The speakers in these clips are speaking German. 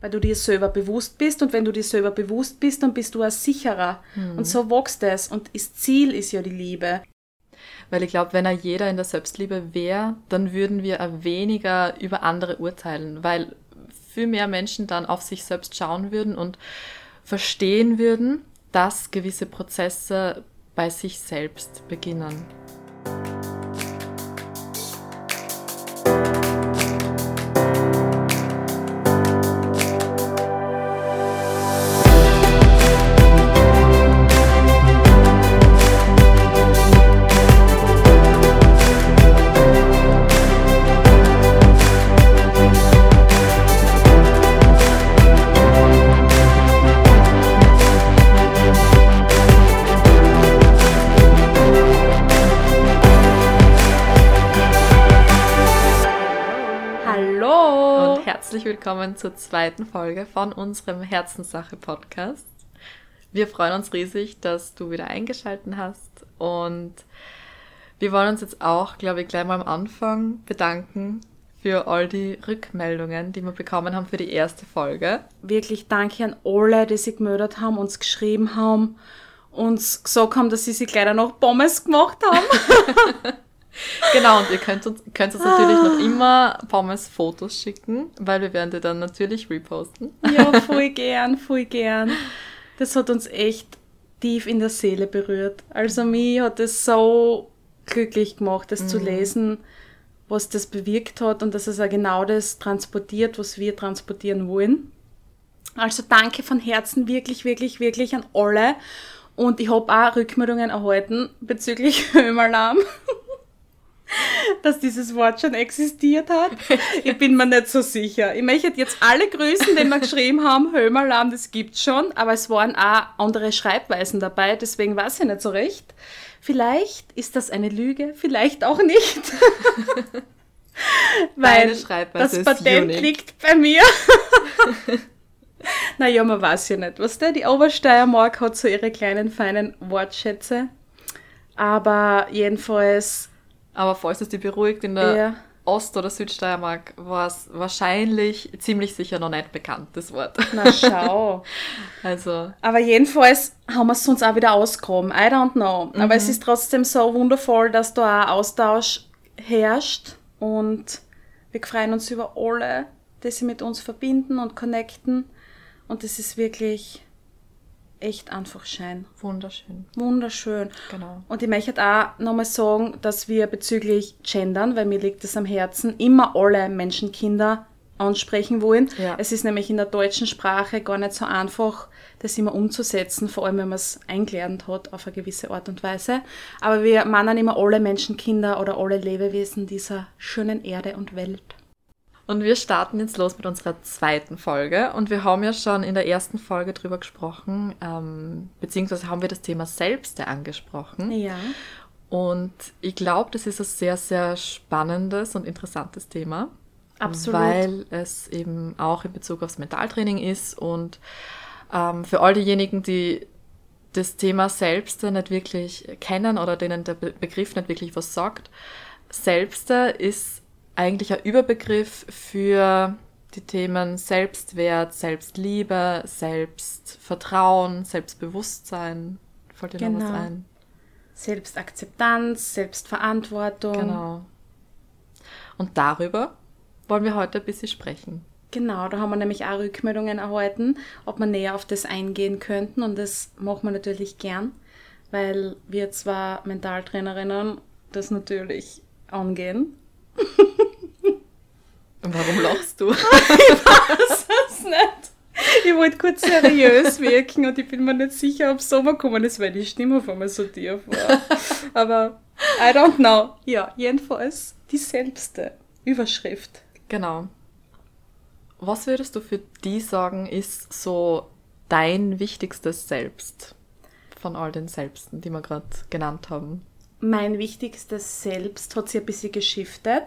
weil du dir selber bewusst bist und wenn du dir selber bewusst bist, dann bist du auch sicherer. Mhm. Und so wächst es und das Ziel ist ja die Liebe. Weil ich glaube, wenn er jeder in der Selbstliebe wäre, dann würden wir auch weniger über andere urteilen, weil viel mehr Menschen dann auf sich selbst schauen würden und verstehen würden, dass gewisse Prozesse bei sich selbst beginnen. Willkommen zur zweiten Folge von unserem Herzenssache-Podcast. Wir freuen uns riesig, dass du wieder eingeschaltet hast und wir wollen uns jetzt auch, glaube ich, gleich mal am Anfang bedanken für all die Rückmeldungen, die wir bekommen haben für die erste Folge. Wirklich danke an alle, die sich gemeldet haben, uns geschrieben haben, uns gesagt haben, dass sie sich leider noch Pommes gemacht haben. genau, und ihr könnt uns, könnt uns natürlich noch immer Pommes-Fotos schicken, weil wir werden die dann natürlich reposten. Ja, voll gern, voll gern. Das hat uns echt tief in der Seele berührt. Also mich hat es so glücklich gemacht, das mhm. zu lesen, was das bewirkt hat und dass es auch genau das transportiert, was wir transportieren wollen. Also danke von Herzen wirklich, wirklich, wirklich an alle. Und ich habe auch Rückmeldungen erhalten bezüglich Höhmalarm. Dass dieses Wort schon existiert hat. Ich bin mir nicht so sicher. Ich möchte jetzt alle grüßen, die wir geschrieben haben, Höhmalarm, das gibt's schon, aber es waren auch andere Schreibweisen dabei, deswegen weiß ich nicht so recht. Vielleicht ist das eine Lüge, vielleicht auch nicht. Weil das Patent unique. liegt bei mir. naja, man weiß ja nicht. Was der, die Obersteiermark hat so ihre kleinen, feinen Wortschätze. Aber jedenfalls aber falls es dich beruhigt, in der ja. Ost- oder Südsteiermark war es wahrscheinlich ziemlich sicher noch nicht bekannt, das Wort. Na schau. also. Aber jedenfalls haben wir es uns auch wieder ausgehoben. I don't know. Mhm. Aber es ist trotzdem so wundervoll, dass da auch Austausch herrscht und wir freuen uns über alle, die sich mit uns verbinden und connecten. Und es ist wirklich echt einfach schön. Wunderschön. Wunderschön. Genau. Und ich möchte auch nochmal sagen, dass wir bezüglich Gendern, weil mir liegt es am Herzen, immer alle Menschenkinder ansprechen wollen. Ja. Es ist nämlich in der deutschen Sprache gar nicht so einfach, das immer umzusetzen, vor allem wenn man es eingelernt hat auf eine gewisse Art und Weise. Aber wir meinen immer alle Menschenkinder oder alle Lebewesen dieser schönen Erde und Welt. Und wir starten jetzt los mit unserer zweiten Folge. Und wir haben ja schon in der ersten Folge drüber gesprochen, ähm, beziehungsweise haben wir das Thema Selbste angesprochen. Ja. Und ich glaube, das ist ein sehr, sehr spannendes und interessantes Thema. Absolut. Weil es eben auch in Bezug aufs Mentaltraining ist und ähm, für all diejenigen, die das Thema Selbste nicht wirklich kennen oder denen der Begriff nicht wirklich was sagt, Selbste ist eigentlich ein Überbegriff für die Themen Selbstwert, Selbstliebe, Selbstvertrauen, Selbstbewusstsein. Fällt dir genau. noch was genau. ein? Selbstakzeptanz, Selbstverantwortung. Genau. Und darüber wollen wir heute ein bisschen sprechen. Genau, da haben wir nämlich auch Rückmeldungen erhalten, ob wir näher auf das eingehen könnten. Und das machen wir natürlich gern, weil wir zwar Mentaltrainerinnen das natürlich angehen. Und warum lachst du? ich weiß es nicht. Ich wollte kurz seriös wirken und ich bin mir nicht sicher, ob es so gekommen ist, weil die Stimme auf einmal so tief war. Aber I don't know. Ja, jedenfalls die selbste Überschrift. Genau. Was würdest du für die sagen, ist so dein wichtigstes Selbst von all den Selbsten, die wir gerade genannt haben? Mein wichtigstes Selbst hat sich ein bisschen geschiftet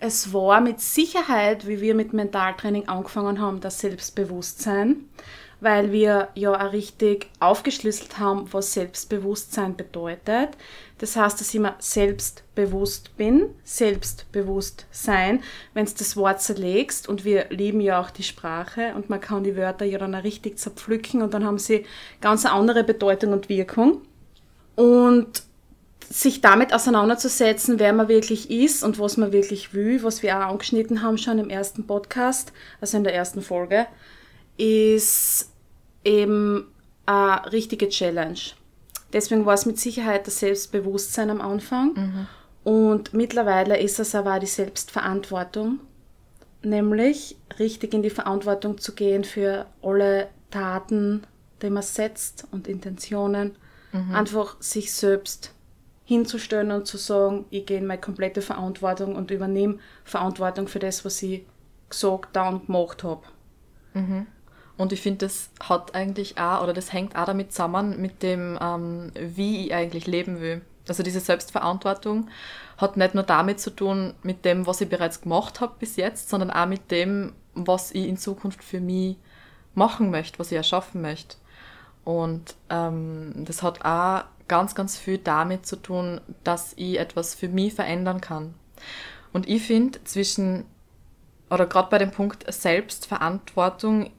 es war mit Sicherheit, wie wir mit Mentaltraining angefangen haben, das Selbstbewusstsein, weil wir ja auch richtig aufgeschlüsselt haben, was Selbstbewusstsein bedeutet. Das heißt, dass ich mir selbstbewusst bin, selbstbewusst sein, wenn du das Wort zerlegst und wir lieben ja auch die Sprache und man kann die Wörter ja dann auch richtig zerpflücken und dann haben sie ganz andere Bedeutung und Wirkung. Und sich damit auseinanderzusetzen, wer man wirklich ist und was man wirklich will, was wir auch angeschnitten haben schon im ersten Podcast, also in der ersten Folge, ist eben eine richtige Challenge. Deswegen war es mit Sicherheit das Selbstbewusstsein am Anfang. Mhm. Und mittlerweile ist es aber die Selbstverantwortung, nämlich richtig in die Verantwortung zu gehen für alle Taten, die man setzt und Intentionen. Mhm. Einfach sich selbst hinzustellen und zu sagen, ich gehe in meine komplette Verantwortung und übernehme Verantwortung für das, was ich gesagt, da und gemacht habe. Mhm. Und ich finde, das hat eigentlich auch, oder das hängt auch damit zusammen mit dem, ähm, wie ich eigentlich leben will. Also diese Selbstverantwortung hat nicht nur damit zu tun, mit dem, was ich bereits gemacht habe bis jetzt, sondern auch mit dem, was ich in Zukunft für mich machen möchte, was ich erschaffen möchte. Und ähm, das hat auch ganz, ganz viel damit zu tun, dass ich etwas für mich verändern kann. Und ich finde, zwischen, oder gerade bei dem Punkt Selbstverantwortung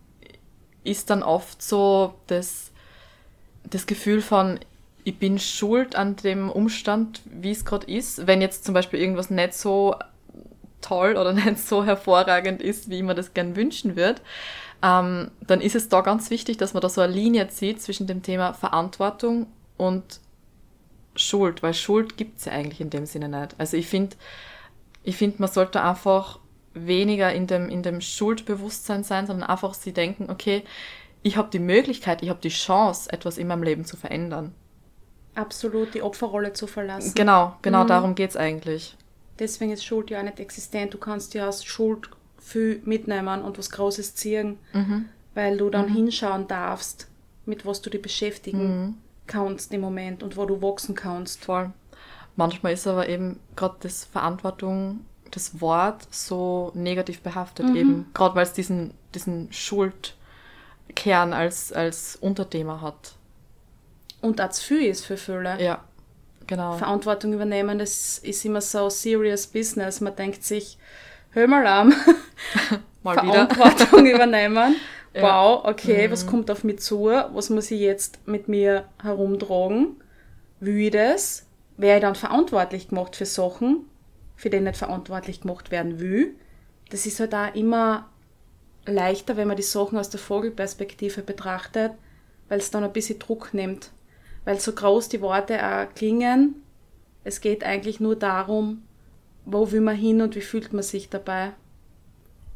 ist dann oft so das, das Gefühl von, ich bin schuld an dem Umstand, wie es gerade ist. Wenn jetzt zum Beispiel irgendwas nicht so toll oder nicht so hervorragend ist, wie man das gern wünschen würde, ähm, dann ist es da ganz wichtig, dass man da so eine Linie zieht zwischen dem Thema Verantwortung und Schuld, weil Schuld gibt es ja eigentlich in dem Sinne nicht. Also ich finde, ich finde, man sollte einfach weniger in dem, in dem Schuldbewusstsein sein, sondern einfach sie denken, okay, ich habe die Möglichkeit, ich habe die Chance, etwas in meinem Leben zu verändern. Absolut, die Opferrolle zu verlassen. Genau, genau mhm. darum geht es eigentlich. Deswegen ist Schuld ja auch nicht existent. Du kannst ja aus Schuld viel mitnehmen und was Großes ziehen, mhm. weil du dann mhm. hinschauen darfst, mit was du dich beschäftigen mhm. Kannst im Moment und wo du wachsen kannst. Voll. Manchmal ist aber eben gerade das Verantwortung das Wort so negativ behaftet, mhm. eben. Gerade weil es diesen, diesen Schuldkern als, als Unterthema hat. Und zu viel ist für viele. Ja, genau. Verantwortung übernehmen, das ist immer so serious business. Man denkt sich, hör mal an, mal Verantwortung übernehmen. Ja. Wow, okay, mhm. was kommt auf mich zu? Was muss ich jetzt mit mir herumtragen? Will ich das? Wäre ich dann verantwortlich gemacht für Sachen? für den nicht verantwortlich gemacht werden will. Das ist halt auch immer leichter, wenn man die Sachen aus der Vogelperspektive betrachtet, weil es dann ein bisschen Druck nimmt. Weil so groß die Worte auch klingen, es geht eigentlich nur darum, wo will man hin und wie fühlt man sich dabei.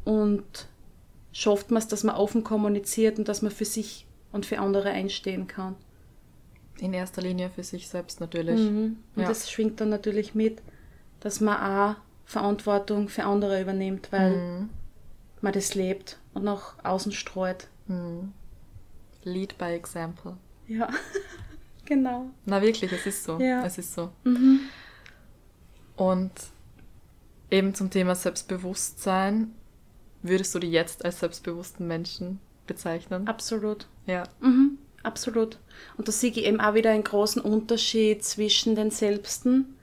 Und schafft man es, dass man offen kommuniziert und dass man für sich und für andere einstehen kann. In erster Linie für sich selbst natürlich. Mhm. Und ja. das schwingt dann natürlich mit dass man auch Verantwortung für andere übernimmt, weil mhm. man das lebt und nach außen streut. Mhm. Lead by example. Ja, genau. Na wirklich, es ist so. Ja. Es ist so. Mhm. Und eben zum Thema Selbstbewusstsein, würdest du die jetzt als selbstbewussten Menschen bezeichnen? Absolut. Ja. Mhm, absolut. Und da sehe ich eben auch wieder einen großen Unterschied zwischen den Selbsten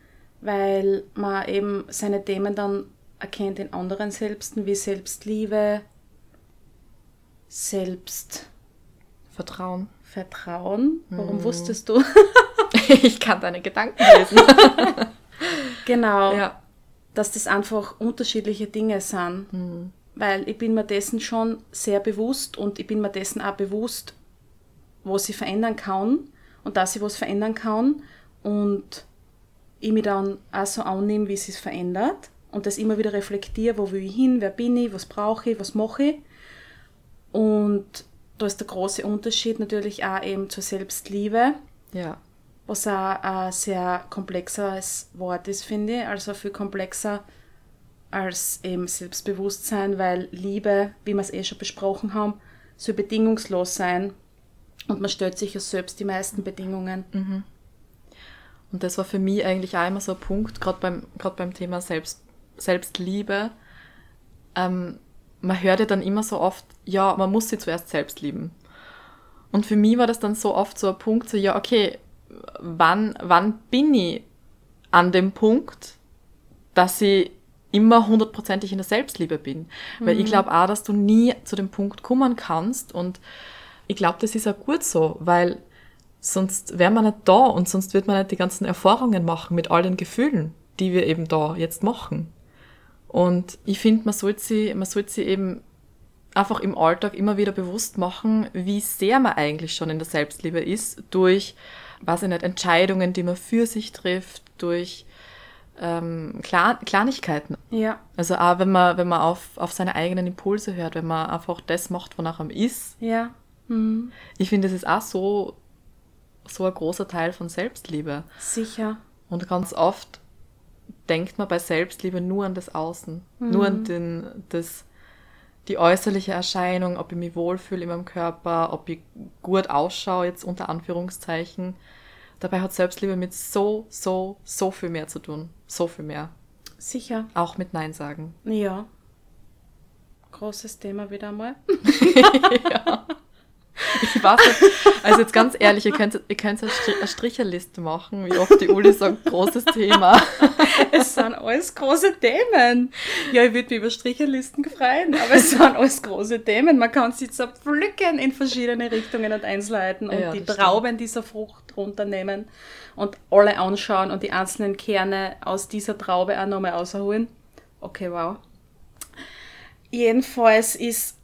weil man eben seine Themen dann erkennt in anderen Selbsten, wie Selbstliebe, Selbstvertrauen. Vertrauen. Warum hm. wusstest du? ich kann deine Gedanken lesen. genau. Ja. Dass das einfach unterschiedliche Dinge sind. Hm. Weil ich bin mir dessen schon sehr bewusst und ich bin mir dessen auch bewusst, was ich verändern kann und dass ich was verändern kann. Und ich mich dann auch so annehme, wie es sich verändert und das immer wieder reflektiere, wo will ich hin, wer bin ich, was brauche ich, was mache ich. Und da ist der große Unterschied natürlich auch eben zur Selbstliebe. Ja. Was auch ein sehr komplexeres Wort ist, finde ich. Also viel komplexer als eben Selbstbewusstsein, weil Liebe, wie wir es eh schon besprochen haben, soll bedingungslos sein. Und man stellt sich ja selbst die meisten Bedingungen. Mhm. Und das war für mich eigentlich auch immer so ein Punkt, gerade beim, grad beim Thema Selbst, Selbstliebe. Ähm, man hört ja dann immer so oft, ja, man muss sie zuerst selbst lieben. Und für mich war das dann so oft so ein Punkt, so, ja, okay, wann, wann bin ich an dem Punkt, dass ich immer hundertprozentig in der Selbstliebe bin. Weil ich glaube auch, dass du nie zu dem Punkt kommen kannst und ich glaube, das ist auch gut so, weil sonst wäre man nicht da und sonst wird man nicht die ganzen Erfahrungen machen mit all den Gefühlen, die wir eben da jetzt machen. Und ich finde, man sollte sie, man sollte sie eben einfach im Alltag immer wieder bewusst machen, wie sehr man eigentlich schon in der Selbstliebe ist, durch, weiß ich nicht, Entscheidungen, die man für sich trifft, durch ähm, Klar Kleinigkeiten. Ja. Also auch wenn man, wenn man auf, auf seine eigenen Impulse hört, wenn man einfach das macht, wonach man ist. Ja. Mhm. Ich finde, das ist auch so, so ein großer Teil von Selbstliebe. Sicher. Und ganz oft denkt man bei Selbstliebe nur an das Außen, nur an den, das, die äußerliche Erscheinung, ob ich mich wohlfühle in meinem Körper, ob ich gut ausschaue, jetzt unter Anführungszeichen. Dabei hat Selbstliebe mit so, so, so viel mehr zu tun. So viel mehr. Sicher. Auch mit Nein sagen. Ja. Großes Thema wieder mal. ja. Ich weiß nicht. Also jetzt ganz ehrlich, ihr könnt, ihr könnt eine, Stri eine Stricherliste machen, wie oft die Uli sagt, großes Thema. Es sind alles große Themen. Ja, ich würde mich über Stricherlisten freuen, aber es sind alles große Themen. Man kann sie zerpflücken in verschiedene Richtungen und Einzelheiten und Ja, die Trauben dieser Frucht runternehmen und alle anschauen und die einzelnen Kerne aus dieser Traube auch nochmal rausholen. Okay, wow. Jedenfalls ist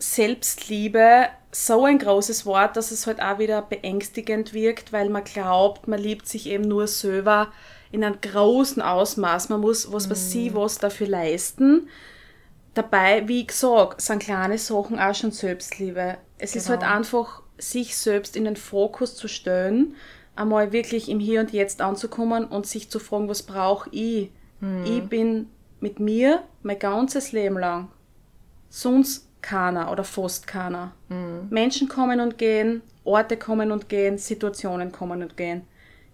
Selbstliebe so ein großes Wort, dass es halt auch wieder beängstigend wirkt, weil man glaubt, man liebt sich eben nur selber in einem großen Ausmaß. Man muss, was weiß sie, was dafür leisten. Dabei, wie gesagt, sind kleine Sachen auch schon Selbstliebe. Es ist Genau. halt einfach, sich selbst in den Fokus zu stellen, einmal wirklich im Hier und Jetzt anzukommen und sich zu fragen, was brauche ich? Ich bin mit mir mein ganzes Leben lang. Sonst keiner oder fast keiner. Menschen kommen und gehen, Orte kommen und gehen, Situationen kommen und gehen.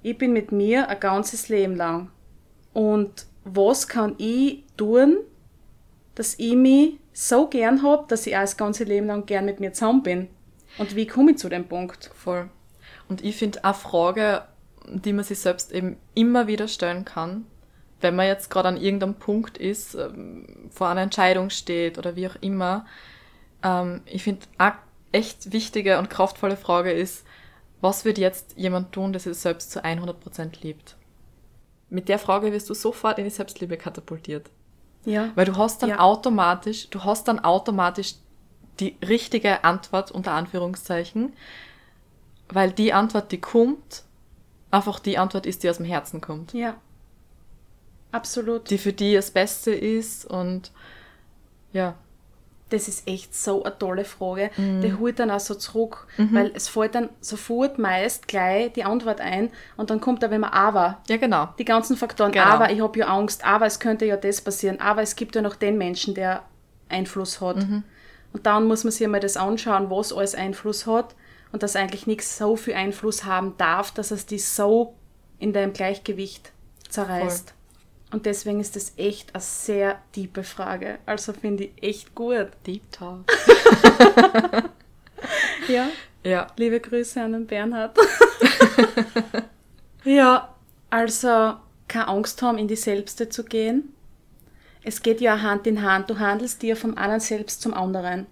Ich bin mit mir ein ganzes Leben lang. Und was kann ich tun, dass ich mich so gern hab, dass ich auch das ganze Leben lang gern mit mir zusammen bin? Und wie komme ich zu dem Punkt? Voll. Und ich finde eine Frage, die man sich selbst eben immer wieder stellen kann, wenn man jetzt gerade an irgendeinem Punkt ist, ähm, vor einer Entscheidung steht oder wie auch immer. Ähm, ich finde, eine echt wichtige und kraftvolle Frage ist, was wird jetzt jemand tun, der sich selbst zu 100% liebt? Mit der Frage wirst du sofort in die Selbstliebe katapultiert. Ja. Weil du hast dann Ja. automatisch, du hast dann automatisch die richtige Antwort unter Anführungszeichen, weil die Antwort, die kommt, einfach die Antwort ist, die aus dem Herzen kommt. Ja. Absolut. Die für die das Beste ist und ja, Das ist echt so eine tolle Frage. Mhm. Die holt dann auch so zurück, weil es fällt dann sofort meist gleich die Antwort ein und dann kommt da, wenn man aber, ja genau. die ganzen Faktoren, Genau. aber ich habe ja Angst, aber es könnte ja das passieren, aber es gibt ja noch den Menschen, der Einfluss hat. Mhm. Und dann muss man sich einmal das anschauen, was alles Einfluss hat und dass eigentlich nichts so viel Einfluss haben darf, dass es die so in deinem Gleichgewicht zerreißt. Und deswegen ist das echt eine sehr tiefe Frage. Also finde ich echt gut. Deep Talk. Ja. Ja, Liebe Grüße an den Bernhard. ja, also keine Angst haben, in die Selbste zu gehen. Es geht ja Hand in Hand. Du handelst dir vom einen selbst zum anderen.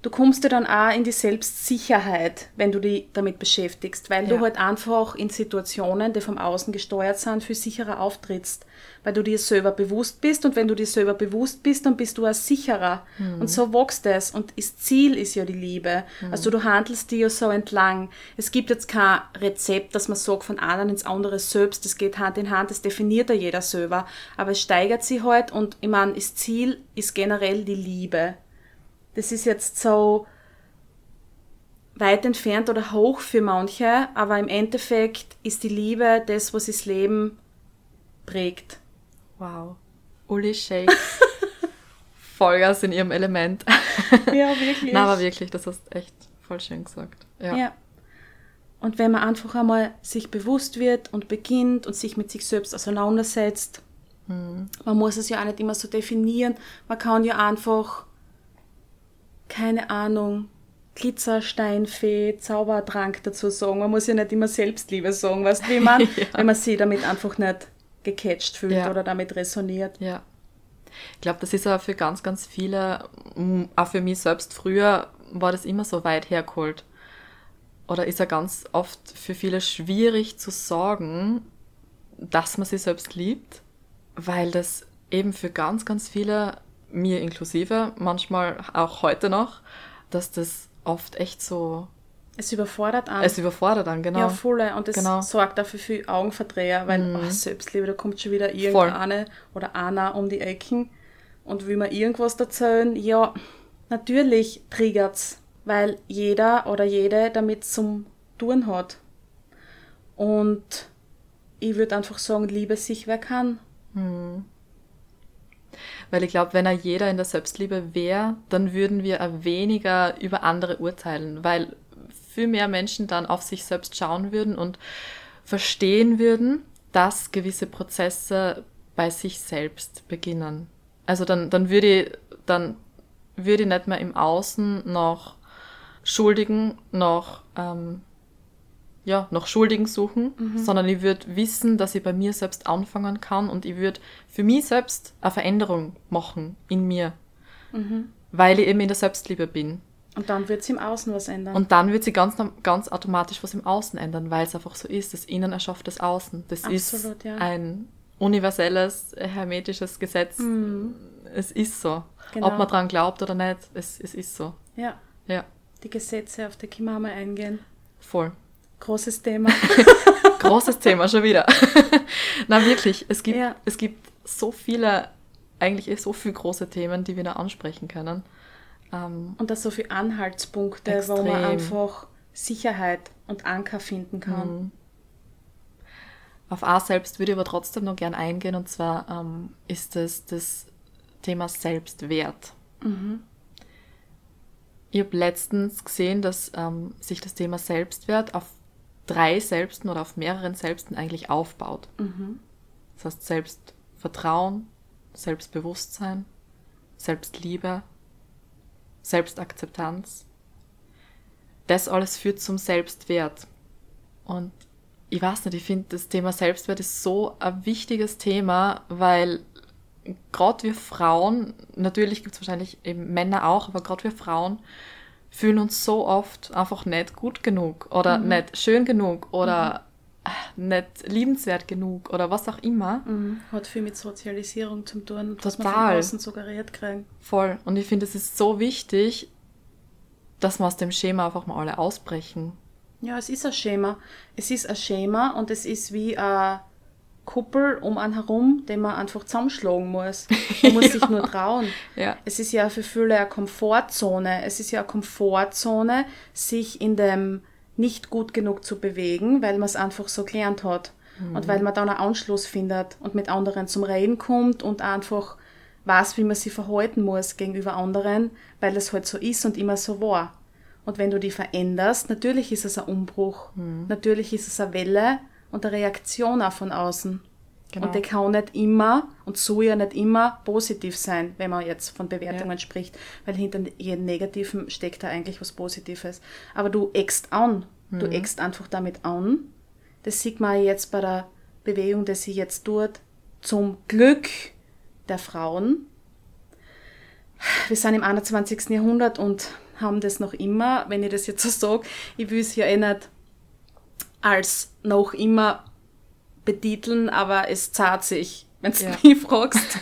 Du kommst dir dann auch in die Selbstsicherheit, wenn du dich damit beschäftigst, weil Ja. du halt einfach in Situationen, die vom Außen gesteuert sind, viel sicherer auftrittst, weil du dir selber bewusst bist und wenn du dir selber bewusst bist, dann bist du auch sicherer und so wächst es und das Ziel ist ja die Liebe. Also du handelst dir ja so entlang. Es gibt jetzt kein Rezept, dass man sagt von einem ins andere selbst, das geht Hand in Hand, das definiert ja jeder selber, aber es steigert sich halt und ich meine, das Ziel ist generell die Liebe das ist jetzt so weit entfernt oder hoch für manche, aber im Endeffekt ist die Liebe das, was das Leben prägt. wow. Uli Shake. Vollgas in ihrem Element. Ja, wirklich. Na, aber wirklich, das hast echt voll schön gesagt. Ja. Ja. Und wenn man einfach einmal sich bewusst wird und beginnt und sich mit sich selbst auseinandersetzt, man muss es ja auch nicht immer so definieren, man kann ja einfach, keine Ahnung, Glitzersteinfee, Zaubertrank dazu sagen. Man muss ja nicht immer Selbstliebe sagen, weißt du, wie man, Ja. wenn man sich damit einfach nicht gecatcht fühlt Ja. oder damit resoniert. Ja. Ich glaube, das ist auch für ganz, ganz viele, auch für mich selbst früher, war das immer so weit hergeholt. Oder ist ja ganz oft für viele schwierig zu sagen, dass man sich selbst liebt, weil das eben für ganz, ganz viele, mir inklusive, manchmal auch heute noch, dass das oft echt so, Es überfordert einen. es überfordert dann, genau. Ja, volle. Und das Genau. sorgt dafür für Augenverdreher, weil Mhm. oh, Selbstliebe, da kommt schon wieder Voll. irgendeine oder einer um die Ecken und will mir irgendwas erzählen. Ja, natürlich triggert's, weil jeder oder jede damit zum Tun hat. Und ich würde einfach sagen, liebe sich, wer kann. Weil ich glaube, wenn er jeder in der Selbstliebe wäre, dann würden wir weniger über andere urteilen, weil viel mehr Menschen dann auf sich selbst schauen würden und verstehen würden, dass gewisse Prozesse bei sich selbst beginnen. Also dann, dann würde ich, dann würde ich nicht mehr im Außen noch Schuldigen, noch, ähm, ja, noch Schuldigen suchen, sondern ich würde wissen, dass ich bei mir selbst anfangen kann und ich würde für mich selbst eine Veränderung machen in mir, weil ich eben in der Selbstliebe bin. Und dann wird es im Außen was ändern. Und dann wird sich ganz, ganz automatisch was im Außen ändern, weil es einfach so ist. Das Innen erschafft das Außen. Das ist Absolut, ja. ein universelles, hermetisches Gesetz. Es ist so. Mhm. Genau. Ob man dran glaubt oder nicht, es, es ist so. ja, Ja, die Gesetze, auf die mal eingehen. voll. Großes Thema. Großes Thema schon wieder. Na wirklich, es gibt, Ja. es gibt so viele, eigentlich eh so viele große Themen, die wir da ansprechen können. Ähm, Und da so viele Anhaltspunkte, wo man Extrem. einfach Sicherheit und Anker finden kann. Mhm. Auf A selbst würde ich aber trotzdem noch gern eingehen und zwar ähm, ist es das Thema Selbstwert. Ich habe letztens gesehen, dass ähm, sich das Thema Selbstwert auf drei Selbsten oder auf mehreren Selbsten eigentlich aufbaut. Das heißt Selbstvertrauen, Selbstbewusstsein, Selbstliebe, Selbstakzeptanz. Das alles führt zum Selbstwert. Und ich weiß nicht, ich finde, das Thema Selbstwert ist so ein wichtiges Thema, weil gerade wir Frauen, natürlich gibt es wahrscheinlich eben Männer auch, aber gerade wir Frauen fühlen uns so oft einfach nicht gut genug oder nicht schön genug oder nicht liebenswert genug oder was auch immer. Mhm. Hat viel mit Sozialisierung zu tun, was man Total. von außen suggeriert kriegen. Voll. Und ich finde, es ist so wichtig, dass wir aus dem Schema einfach mal alle ausbrechen. Ja, es ist ein Schema. Es ist ein Schema und es ist wie ein Kuppel um einen herum, den man einfach zusammenschlagen muss. Man muss sich nur trauen. Ja. Es ist ja für viele eine Komfortzone. Es ist ja eine Komfortzone, sich in dem nicht gut genug zu bewegen, weil man es einfach so gelernt hat. Und weil man dann einen Anschluss findet und mit anderen zum Reden kommt und einfach weiß, wie man sich verhalten muss gegenüber anderen, weil es halt so ist und immer so war. Und wenn du die veränderst, natürlich ist es ein Umbruch. Natürlich ist es eine Welle und eine Reaktion auch von außen. Genau. Und die kann nicht immer und soll ja nicht immer positiv sein, wenn man jetzt von Bewertungen Ja. spricht, weil hinter jedem Negativen steckt da eigentlich was Positives. Aber du eckst an. Du eckst einfach damit an. Das sieht man jetzt bei der Bewegung, die sie jetzt tut, zum Glück der Frauen. Wir sind im 21. Jahrhundert und haben das noch immer, wenn ich das jetzt so sage, ich will es ja eh nicht als noch immer betiteln, aber es zahlt sich, wenn du Ja. mich fragst.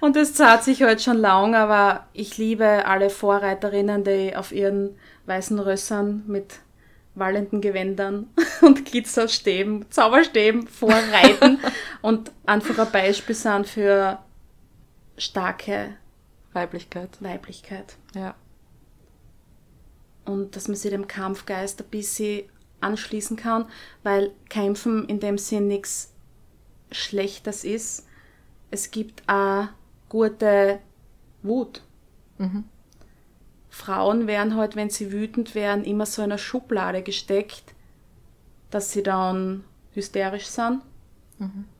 Und es zahlt sich halt schon lang, aber ich liebe alle Vorreiterinnen, die auf ihren weißen Rössern mit wallenden Gewändern und Glitzerstäben, Zauberstäben vorreiten und einfach ein Beispiel sind für starke Weiblichkeit. Weiblichkeit. Ja. und dass man sich dem Kampfgeist ein bisschen anschließen kann, weil Kämpfen in dem Sinn nichts Schlechtes ist. Es gibt auch gute Wut. Frauen werden halt, wenn sie wütend werden, immer so in eine Schublade gesteckt, dass sie dann hysterisch sind.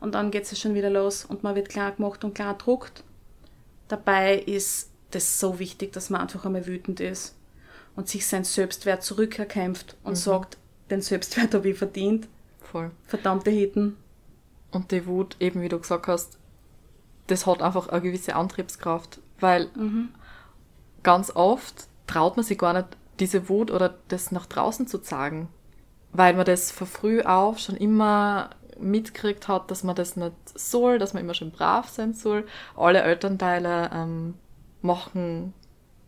Und dann geht es schon wieder los und man wird klar gemacht und klar druckt. Dabei ist das so wichtig, dass man einfach einmal wütend ist und sich sein Selbstwert zurückerkämpft und sagt, den Selbstwert habe ich verdient. Voll. Verdammte Hitten. Und die Wut, eben wie du gesagt hast, das hat einfach eine gewisse Antriebskraft, weil Mhm. ganz oft traut man sich gar nicht, diese Wut oder das nach draußen zu zeigen, weil man das von früh auf schon immer mitgekriegt hat, dass man das nicht soll, dass man immer schön brav sein soll. Alle Elternteile ähm, machen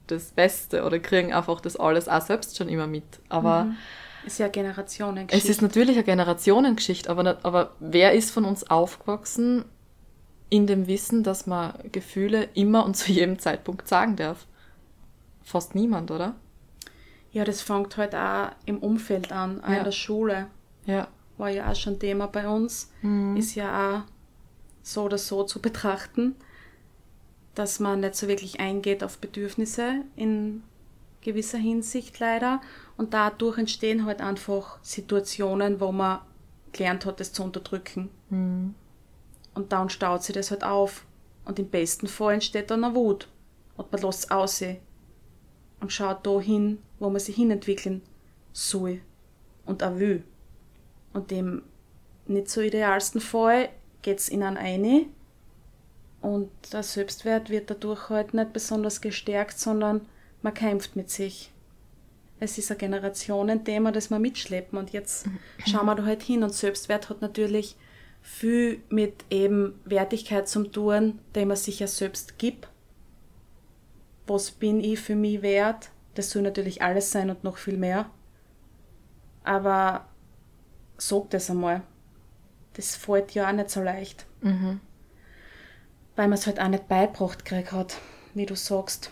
das Beste oder kriegen einfach das alles auch selbst schon immer mit. Aber Ist ja Generationen. es ist natürlich eine Generationengeschichte, aber, aber wer ist von uns aufgewachsen in dem Wissen, dass man Gefühle immer und zu jedem Zeitpunkt sagen darf? Fast niemand, oder? Ja, das fängt halt auch im Umfeld an, auch Ja. in der Schule. Ja. War ja auch schon Thema bei uns. Ist ja auch so oder so zu betrachten, dass man nicht so wirklich eingeht auf Bedürfnisse in gewisser Hinsicht leider. Und dadurch entstehen halt einfach Situationen, wo man gelernt hat, das zu unterdrücken. Und dann staut sich das halt auf. Und im besten Fall entsteht dann eine Wut. Und man lässt es aussehen. Und schaut da hin, wo man sich hinentwickeln soll. Und auch will. Und dem nicht so idealsten Fall geht's in einen eine und der Selbstwert wird dadurch halt nicht besonders gestärkt, sondern man kämpft mit sich. Es ist ein Generationenthema, das wir mitschleppen und jetzt schauen wir da halt hin und Selbstwert hat natürlich viel mit eben Wertigkeit zum tun, den man sich ja selbst gibt. Was bin ich für mich wert? Das soll natürlich alles sein und noch viel mehr. Aber sag das einmal. Das fällt ja auch nicht so leicht. Weil man es halt auch nicht beibracht gekriegt hat, wie du sagst.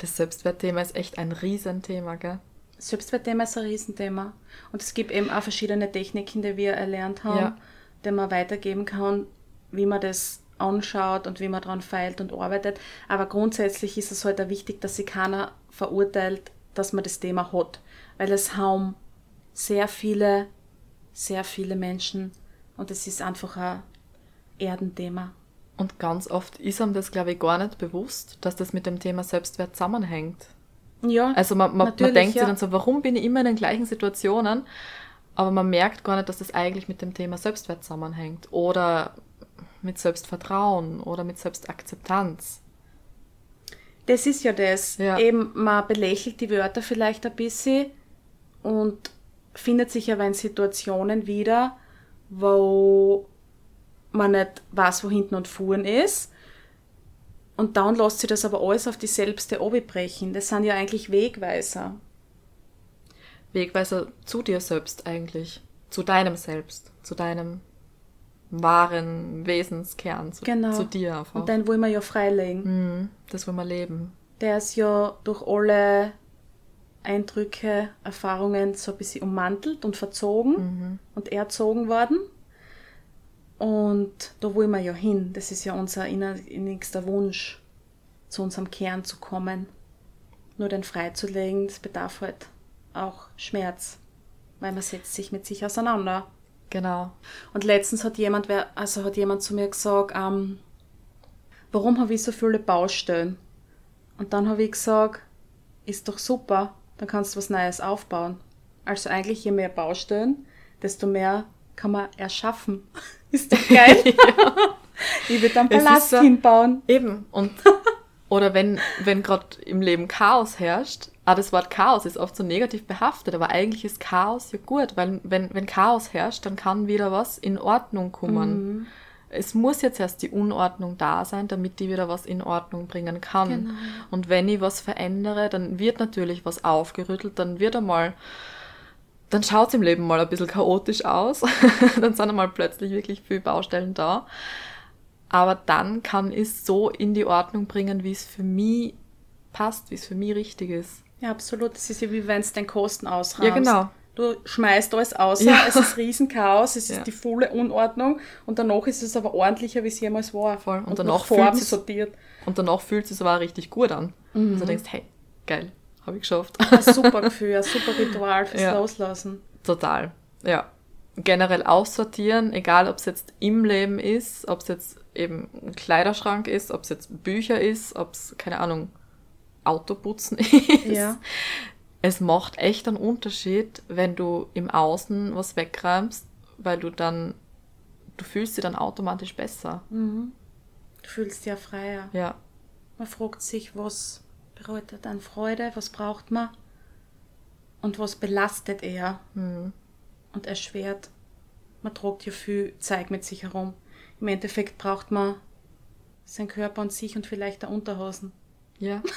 Das Selbstwertthema ist echt ein Riesenthema, gell? Selbstwertthema ist ein Riesenthema. Und es gibt eben auch verschiedene Techniken, die wir erlernt haben, Ja. die man weitergeben kann, wie man das anschaut und wie man daran feilt und arbeitet. Aber grundsätzlich ist es halt auch wichtig, dass sich keiner verurteilt, dass man das Thema hat. Weil es haben sehr viele, sehr viele Menschen und es ist einfach ein Erdenthema. Und ganz oft ist einem das, glaube ich, gar nicht bewusst, dass das mit dem Thema Selbstwert zusammenhängt. Ja, Also man, man, man denkt ja. sich dann so, warum bin ich immer in den gleichen Situationen? Aber man merkt gar nicht, dass das eigentlich mit dem Thema Selbstwert zusammenhängt. Oder mit Selbstvertrauen oder mit Selbstakzeptanz. Das ist ja das. Ja. Eben, man belächelt die Wörter vielleicht ein bisschen und findet sich aber in Situationen wieder, wo man nicht weiß, wo hinten und vorn ist. Und dann lässt sich das aber alles auf die Selbste brechen. Das sind ja eigentlich Wegweiser. Wegweiser zu dir selbst eigentlich. Zu deinem Selbst. Zu deinem wahren Wesenskern. Zu, Genau. zu dir einfach. Und den wollen wir ja freilegen. Mhm, das wollen wir leben. Der ist ja durch alle Eindrücke, Erfahrungen so ein bisschen ummantelt und verzogen und erzogen worden. Und da wollen wir ja hin. Das ist ja unser innigster Wunsch, zu unserem Kern zu kommen. Nur den freizulegen, das bedarf halt auch Schmerz, weil man setzt sich mit sich auseinander. Genau. Und letztens hat jemand, also hat jemand zu mir gesagt, ähm, warum habe ich so viele Baustellen? Und dann habe ich gesagt, ist doch super, dann kannst du was Neues aufbauen. Also eigentlich je mehr Baustellen, desto mehr kann man erschaffen. Ist doch geil. Ich würde einen Palast so- hinbauen. Eben. Und oder wenn, wenn gerade im Leben Chaos herrscht, ah, das Wort Chaos ist oft so negativ behaftet, aber eigentlich ist Chaos ja gut, weil wenn, wenn Chaos herrscht, dann kann wieder was in Ordnung kommen. Es muss jetzt erst die Unordnung da sein, damit die wieder was in Ordnung bringen kann. Genau. Und wenn ich was verändere, dann wird natürlich was aufgerüttelt, dann wird einmal, dann schaut es im Leben mal ein bisschen chaotisch aus. dann sind einmal plötzlich wirklich viele Baustellen da. Aber dann kann ich es so in die Ordnung bringen, wie es für mich passt, wie es für mich richtig ist. Ja, absolut. Das ist ja wie wenn es den Kosten ausrahmst. Ja, genau. Du schmeißt alles aus, Ja. es ist Riesenchaos, es ist Ja. die volle Unordnung und danach ist es aber ordentlicher, wie es jemals war. Voll. Und Und, danach sich's- sortiert. Und danach fühlt es sich aber auch richtig gut an. Mhm. Also du denkst, hey, geil, habe ich geschafft. Ein super Gefühl, ein super Ritual fürs Ja. Loslassen. Total. Ja. Generell aussortieren, egal ob es jetzt im Leben ist, ob es jetzt eben ein Kleiderschrank ist, ob es jetzt Bücher ist, ob es, keine Ahnung, Autoputzen ist. Ja. Es macht echt einen Unterschied, wenn du im Außen was wegräumst, weil du dann du fühlst dich dann automatisch besser. Mhm. Du fühlst dich ja freier. Ja. Man fragt sich, was bedeutet an Freude, was braucht man und was belastet er Mhm. und erschwert. Man tragt ja viel Zeug mit sich herum. Im Endeffekt braucht man seinen Körper und sich und vielleicht auch Unterhosen. Ja.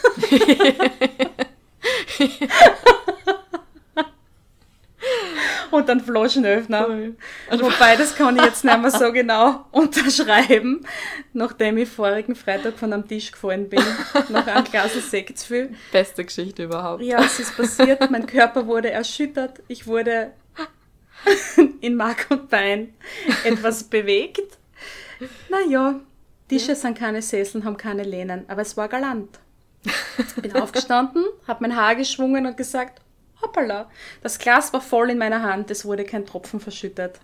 Und einen Flaschenöffner. Voll. Wobei, das kann ich jetzt nicht mehr so genau unterschreiben, nachdem ich vorigen Freitag von einem Tisch gefallen bin, nach einem Glas Sekt zu viel. Beste Geschichte überhaupt. Ja, es ist passiert, mein Körper wurde erschüttert, ich wurde in Mark und Bein etwas bewegt. Naja, Tische sind keine Sesseln, haben keine Lehnen, aber es war galant. Bin aufgestanden, habe mein Haar geschwungen und gesagt, hoppala, das Glas war voll in meiner Hand, es wurde kein Tropfen verschüttet.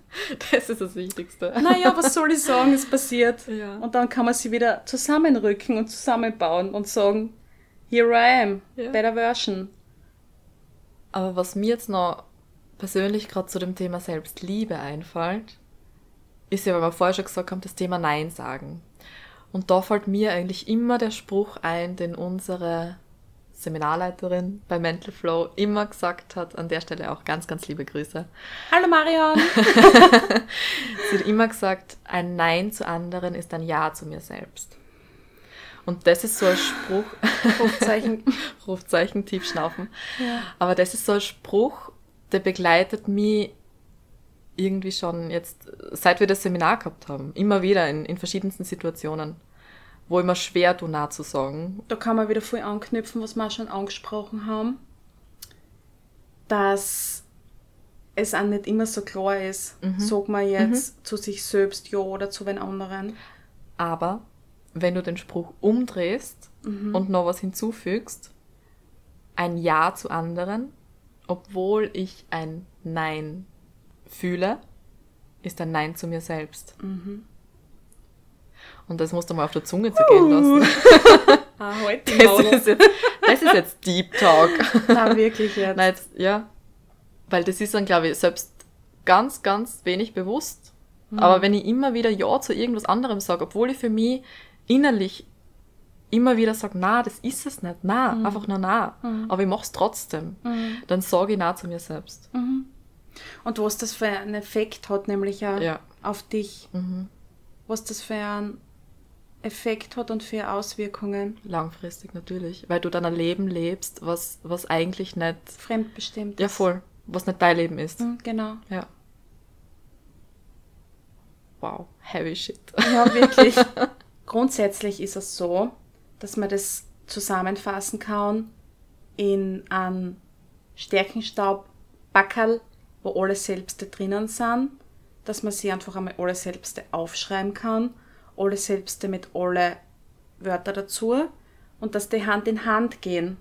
Das ist das Wichtigste. Naja, was soll ich sagen, ist passiert. Ja. Und dann kann man sie wieder zusammenrücken und zusammenbauen und sagen, here I am, Ja. better version. Aber was mir jetzt noch persönlich gerade zu dem Thema Selbstliebe einfällt, ist ja, weil wir vorher schon gesagt haben, das Thema Nein sagen. Und da fällt mir eigentlich immer der Spruch ein, den unsere Seminarleiterin bei Mental Flow immer gesagt hat, an der Stelle auch ganz, ganz liebe Grüße. Hallo Marion! Sie hat immer gesagt, ein Nein zu anderen ist ein Ja zu mir selbst. Und das ist so ein Spruch, Rufzeichen. Rufzeichen tief schnaufen. Ja. Aber das ist so ein Spruch, der begleitet mich irgendwie schon jetzt, seit wir das Seminar gehabt haben. Immer wieder in, in verschiedensten Situationen, wo immer schwer du nah zu sagen. Da kann man wieder viel anknüpfen, was wir schon angesprochen haben, dass es auch nicht immer so klar ist, sagt man jetzt zu sich selbst ja oder zu den anderen. Aber wenn du den Spruch umdrehst und noch was hinzufügst, ein Ja zu anderen, obwohl ich ein Nein fühle, ist ein Nein zu mir selbst. Und das musst du mal auf der Zunge zergehen lassen. Ah, heute Das ist jetzt, das ist jetzt Deep Talk. Nein, wirklich jetzt. Nein, jetzt, ja. Weil das ist dann, glaube ich, selbst ganz, ganz wenig bewusst. Aber wenn ich immer wieder Ja zu irgendwas anderem sage, obwohl ich für mich innerlich immer wieder sage, na, das ist es nicht, na, einfach nur na. Aber ich mache es trotzdem. Dann sage ich na zu mir selbst. Und was das für einen Effekt hat, nämlich Ja. auf dich. Was das für einen Effekt hat und für Auswirkungen. Langfristig natürlich. Weil du dann ein Leben lebst, was, was eigentlich nicht, Fremdbestimmt. ja voll, was nicht dein Leben ist. Mhm, Genau. Ja. Wow, heavy shit. Ja, wirklich. Grundsätzlich ist es so, dass man das zusammenfassen kann in einen Stärkenstaubbackerl, wo alle Selbste drinnen sind, dass man sie einfach einmal alle Selbste aufschreiben kann, alle Selbste mit alle Wörter dazu und dass die Hand in Hand gehen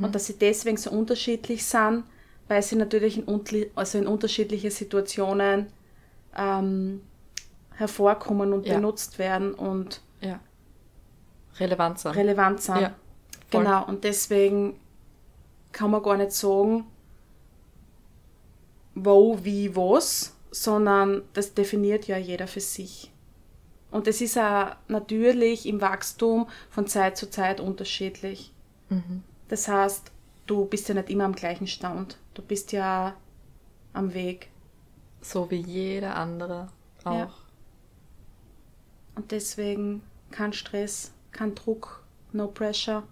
und dass sie deswegen so unterschiedlich sind, weil sie natürlich in, also in unterschiedliche Situationen ähm, hervorkommen und Ja. benutzt werden und Ja. Relevant sein. relevant sind. Ja, genau, und deswegen kann man gar nicht sagen, wo, wie, was, sondern das definiert ja jeder für sich. Und es ist auch natürlich im Wachstum von Zeit zu Zeit unterschiedlich. Mhm. Das heißt, du bist ja nicht immer am gleichen Stand. Du bist ja am Weg. So wie jeder andere auch. Ja. Und deswegen kein Stress, kein Druck, no pressure.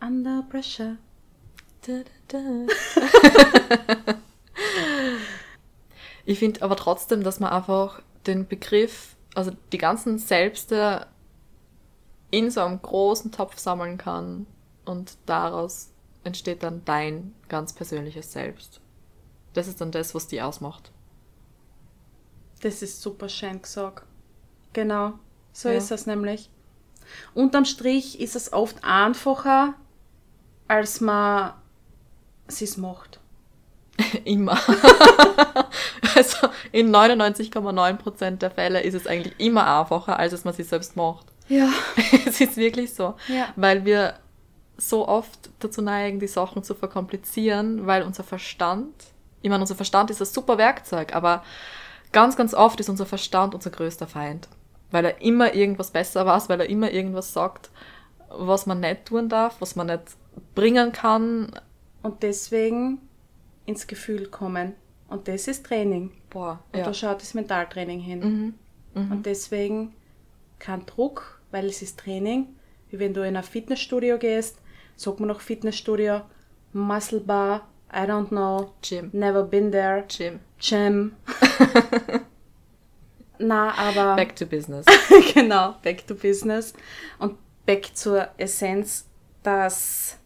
Under pressure. Da, da, da. ich finde aber trotzdem, dass man einfach den Begriff, also die ganzen Selbste in so einem großen Topf sammeln kann und daraus entsteht dann dein ganz persönliches Selbst. Das ist dann das, was die ausmacht. Das ist super schön gesagt. Genau, so Ja. ist es nämlich. Unterm Strich ist es oft einfacher, als man es macht. Immer. also in 99,9% der Fälle ist es eigentlich immer einfacher, als es man sich selbst macht. Ja. es ist wirklich so. Ja. Weil wir so oft dazu neigen, die Sachen zu verkomplizieren, weil unser Verstand, ich meine, unser Verstand ist ein super Werkzeug, aber ganz, ganz oft ist unser Verstand unser größter Feind. Weil er immer irgendwas besser weiß, weil er immer irgendwas sagt, was man nicht tun darf, was man nicht bringen kann. Und deswegen ins Gefühl kommen. Und das ist Training. Boah, Und ja. da schaut das Mentaltraining hin. Mhm. Mhm. Und deswegen kein Druck, weil es ist Training. Wie wenn du in ein Fitnessstudio gehst, sagt man noch Fitnessstudio, Muscle Bar, I don't know, Gym. never been there, Gym. Gym. Na, aber Back to business. genau, back to business und back zur Essenz, dass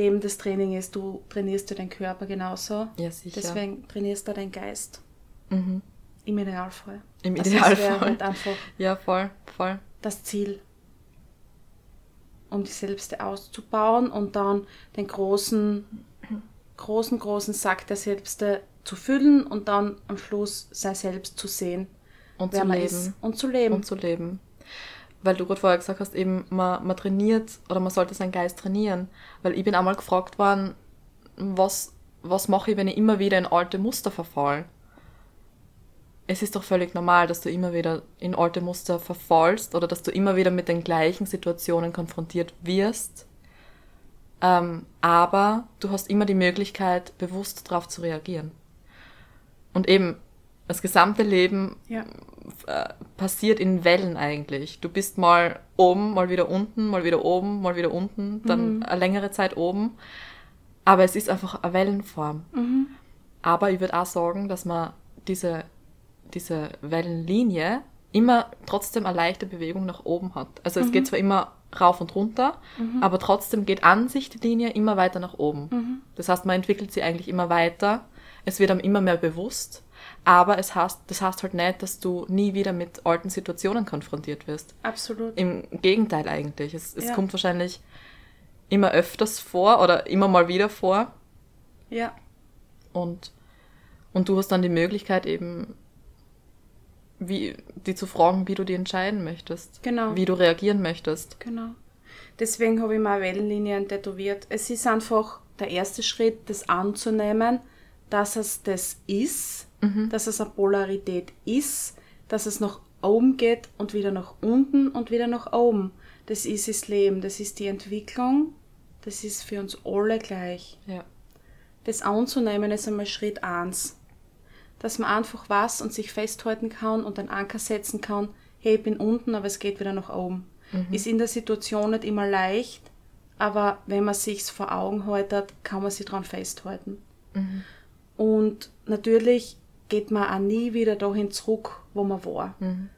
eben das Training ist, du trainierst ja deinen Körper genauso. Ja, sicher. Deswegen trainierst du deinen Geist. Mhm. Im Idealfall. Im Also Idealfall. halt einfach Ja, voll, voll. das Ziel, um die Selbste auszubauen und dann den großen, großen, großen Sack der Selbste zu füllen und dann am Schluss sei selbst zu sehen, Und zu leben. ist und zu leben. Und zu leben. Weil du gerade vorher gesagt hast, eben, man, man trainiert oder man sollte seinen Geist trainieren. Weil ich bin einmal gefragt worden, was, was mache ich, wenn ich immer wieder in alte Muster verfall? Es ist doch völlig normal, dass du immer wieder in alte Muster verfallst oder dass du immer wieder mit den gleichen Situationen konfrontiert wirst. Ähm, aber du hast immer die Möglichkeit, bewusst darauf zu reagieren. Und eben, das gesamte Leben ja. Äh, passiert in Wellen eigentlich. Du bist mal oben, mal wieder unten, mal wieder oben, mal wieder unten, dann eine längere Zeit oben. Aber es ist einfach eine Wellenform. Aber ich würde auch sagen, dass man diese, diese Wellenlinie immer trotzdem eine leichte Bewegung nach oben hat. Also es geht zwar immer rauf und runter, aber trotzdem geht an sich die Linie immer weiter nach oben. Das heißt, man entwickelt sie eigentlich immer weiter. Es wird einem immer mehr bewusst. Aber es heißt, das heißt halt nicht, dass du nie wieder mit alten Situationen konfrontiert wirst. Absolut. Im Gegenteil eigentlich. Es, es Ja. kommt wahrscheinlich immer öfters vor oder immer mal wieder vor. Ja. Und, und du hast dann die Möglichkeit eben, wie, die zu fragen, wie du die entscheiden möchtest. Genau. Wie du reagieren möchtest. Genau. Deswegen habe ich mal Wellenlinien tätowiert. Es ist einfach der erste Schritt, das anzunehmen, dass es das ist, dass es eine Polarität ist, dass es nach oben geht und wieder nach unten und wieder nach oben. Das ist das Leben, das ist die Entwicklung, das ist für uns alle gleich. Ja. Das anzunehmen ist einmal Schritt eins, Dass man einfach was und sich festhalten kann und einen Anker setzen kann, hey, ich bin unten, aber es geht wieder nach oben. Ist in der Situation nicht immer leicht, aber wenn man sich's vor Augen haltet, kann man sich dran festhalten. Und natürlich geht man auch nie wieder dahin zurück, wo man war.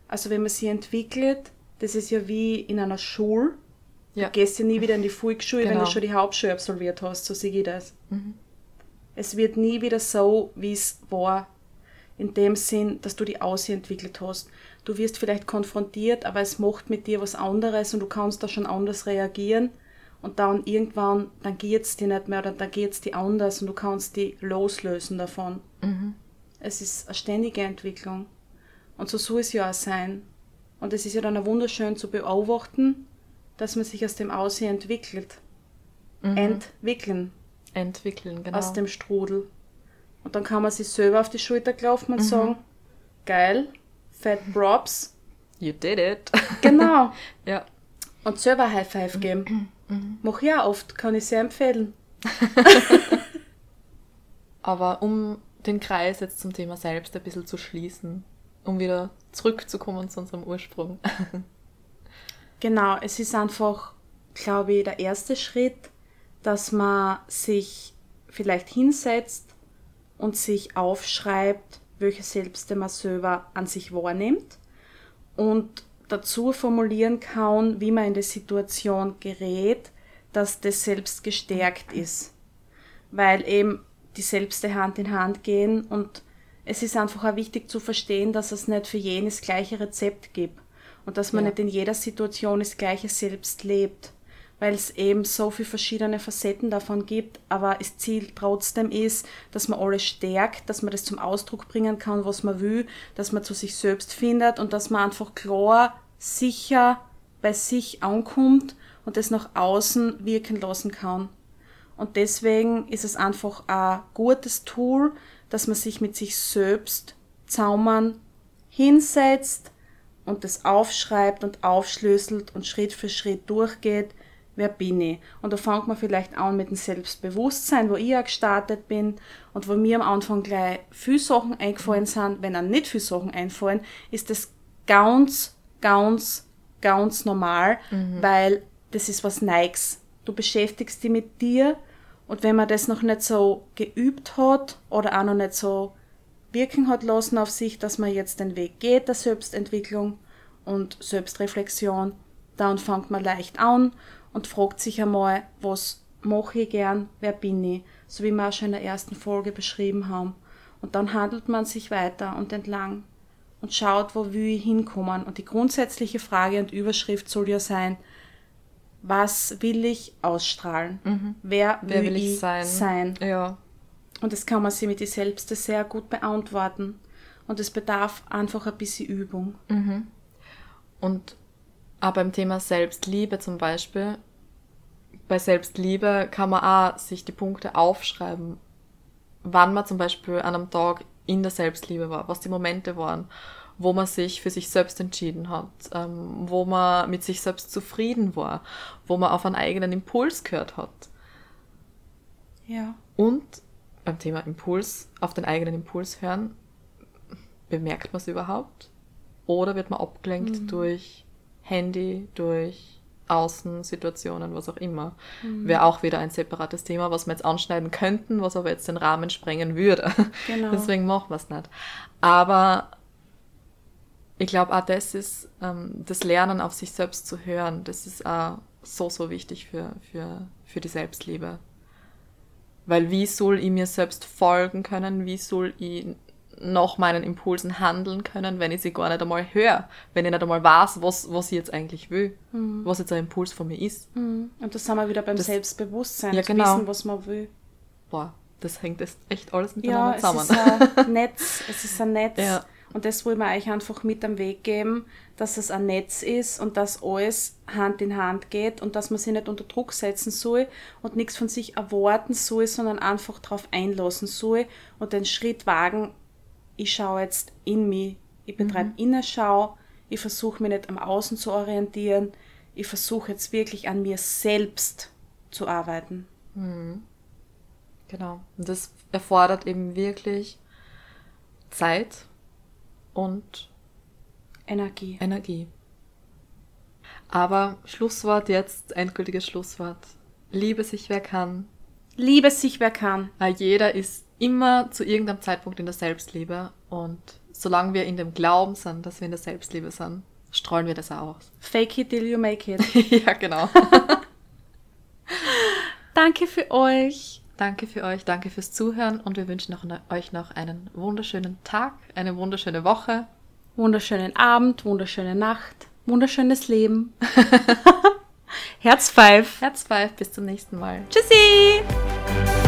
Also wenn man sich entwickelt, das ist ja wie in einer Schule, Ja. Du gehst ja nie wieder in die Volksschule, wenn Genau. du schon die Hauptschule absolviert hast, so sehe ich das. Es wird nie wieder so, wie es war, in dem Sinn, dass du die ausentwickelt hast. Du wirst vielleicht konfrontiert, aber es macht mit dir was anderes und du kannst da schon anders reagieren. Und dann irgendwann, dann geht's dir nicht mehr oder dann geht's dir anders und du kannst die loslösen davon. Es ist eine ständige Entwicklung. Und so soll es ja auch sein. Und es ist ja dann auch wunderschön zu beobachten, dass man sich aus dem Aussehen entwickelt. Entwickeln Entwickeln, genau. aus dem Strudel. Und dann kann man sich selber auf die Schulter klopfen und sagen, geil, fat props, you did it. genau. ja. Und selber High Five geben. Mach ich auch oft, kann ich sehr empfehlen. Aber um den Kreis jetzt zum Thema selbst ein bisschen zu schließen, um wieder zurückzukommen zu unserem Ursprung. Genau, es ist einfach, glaube ich, der erste Schritt, dass man sich vielleicht hinsetzt und sich aufschreibt, welche Selbste man selber an sich wahrnimmt und dazu formulieren kann, wie man in die Situation gerät, dass das Selbst gestärkt ist. Weil eben die Selbste Hand in Hand gehen und es ist einfach auch wichtig zu verstehen, dass es nicht für jeden das gleiche Rezept gibt und dass man Ja. nicht in jeder Situation das gleiche Selbst lebt, weil es eben so viele verschiedene Facetten davon gibt, aber das Ziel trotzdem ist, dass man alles stärkt, dass man das zum Ausdruck bringen kann, was man will, dass man zu sich selbst findet und dass man einfach klar, sicher bei sich ankommt und das nach außen wirken lassen kann. Und deswegen ist es einfach ein gutes Tool, dass man sich mit sich selbst zaumern hinsetzt und das aufschreibt und aufschlüsselt und Schritt für Schritt durchgeht, wer bin ich? Und da fängt man vielleicht an mit dem Selbstbewusstsein, wo ich auch gestartet bin und wo mir am Anfang gleich viele Sachen eingefallen sind. Wenn dann nicht viele Sachen einfallen, ist das ganz, ganz, ganz normal, mhm. weil das ist was Neues. Du beschäftigst dich mit dir und wenn man das noch nicht so geübt hat oder auch noch nicht so wirken hat lassen auf sich, dass man jetzt den Weg geht der Selbstentwicklung und Selbstreflexion, dann fängt man leicht an und fragt sich einmal, was mache ich gern, wer bin ich, so wie wir auch schon in der ersten Folge beschrieben haben. Und dann handelt man sich weiter und entlang und schaut, wo will ich hinkommen. Und die grundsätzliche Frage und Überschrift soll ja sein, was will ich ausstrahlen? Mhm. Wer, will Wer, will ich, sein? sein? Ja. Und das kann man sich mit sich selbst sehr gut beantworten. Und es bedarf einfach ein bisschen Übung. Mhm. Und auch beim Thema Selbstliebe zum Beispiel, bei Selbstliebe kann man auch sich die Punkte aufschreiben, wann man zum Beispiel an einem Tag in der Selbstliebe war, was die Momente waren, wo man sich für sich selbst entschieden hat, ähm, wo man mit sich selbst zufrieden war, wo man auf einen eigenen Impuls gehört hat. Ja. Und beim Thema Impuls, auf den eigenen Impuls hören, bemerkt man es überhaupt? Oder wird man abgelenkt mhm. durch Handy, durch Außensituationen, was auch immer? Mhm. Wäre auch wieder ein separates Thema, was wir jetzt anschneiden könnten, was aber jetzt den Rahmen sprengen würde. Genau. Deswegen machen wir es nicht. Aber ich glaube auch das ist ähm, das Lernen auf sich selbst zu hören, das ist auch so, so wichtig für, für, für die Selbstliebe. Weil wie soll ich mir selbst folgen können? Wie soll ich nach meinen Impulsen handeln können, wenn ich sie gar nicht einmal höre? Wenn ich nicht einmal weiß, was, was ich jetzt eigentlich will? Mhm. Was jetzt ein Impuls von mir ist? Mhm. Und das sind wir wieder beim das, Selbstbewusstsein, ja, genau. wissen, was man will. Boah, das hängt jetzt echt alles miteinander ja, zusammen. Es ist ein Netz. Es ist ein Netz. Ja. Und das wollen wir euch einfach mit am Weg geben, dass es ein Netz ist und dass alles Hand in Hand geht und dass man sich nicht unter Druck setzen soll und nichts von sich erwarten soll, sondern einfach darauf einlassen soll und den Schritt wagen, ich schaue jetzt in mich, ich betreibe mhm. Innerschau, ich versuche mich nicht am Außen zu orientieren, ich versuche jetzt wirklich an mir selbst zu arbeiten. Mhm. Genau. Und das erfordert eben wirklich Zeit und Energie. Energie. Aber Schlusswort jetzt, endgültiges Schlusswort. Liebe sich, wer kann. Liebe sich, wer kann. Weil jeder ist immer zu irgendeinem Zeitpunkt in der Selbstliebe und solange wir in dem Glauben sind, dass wir in der Selbstliebe sind, streuen wir das auch aus. Fake it till you make it. ja, genau. danke für euch. Danke für euch, danke fürs Zuhören und wir wünschen noch, euch noch einen wunderschönen Tag, eine wunderschöne Woche. Wunderschönen Abend, wunderschöne Nacht, wunderschönes Leben. Herz 5. Herz 5, bis zum nächsten Mal. Tschüssi!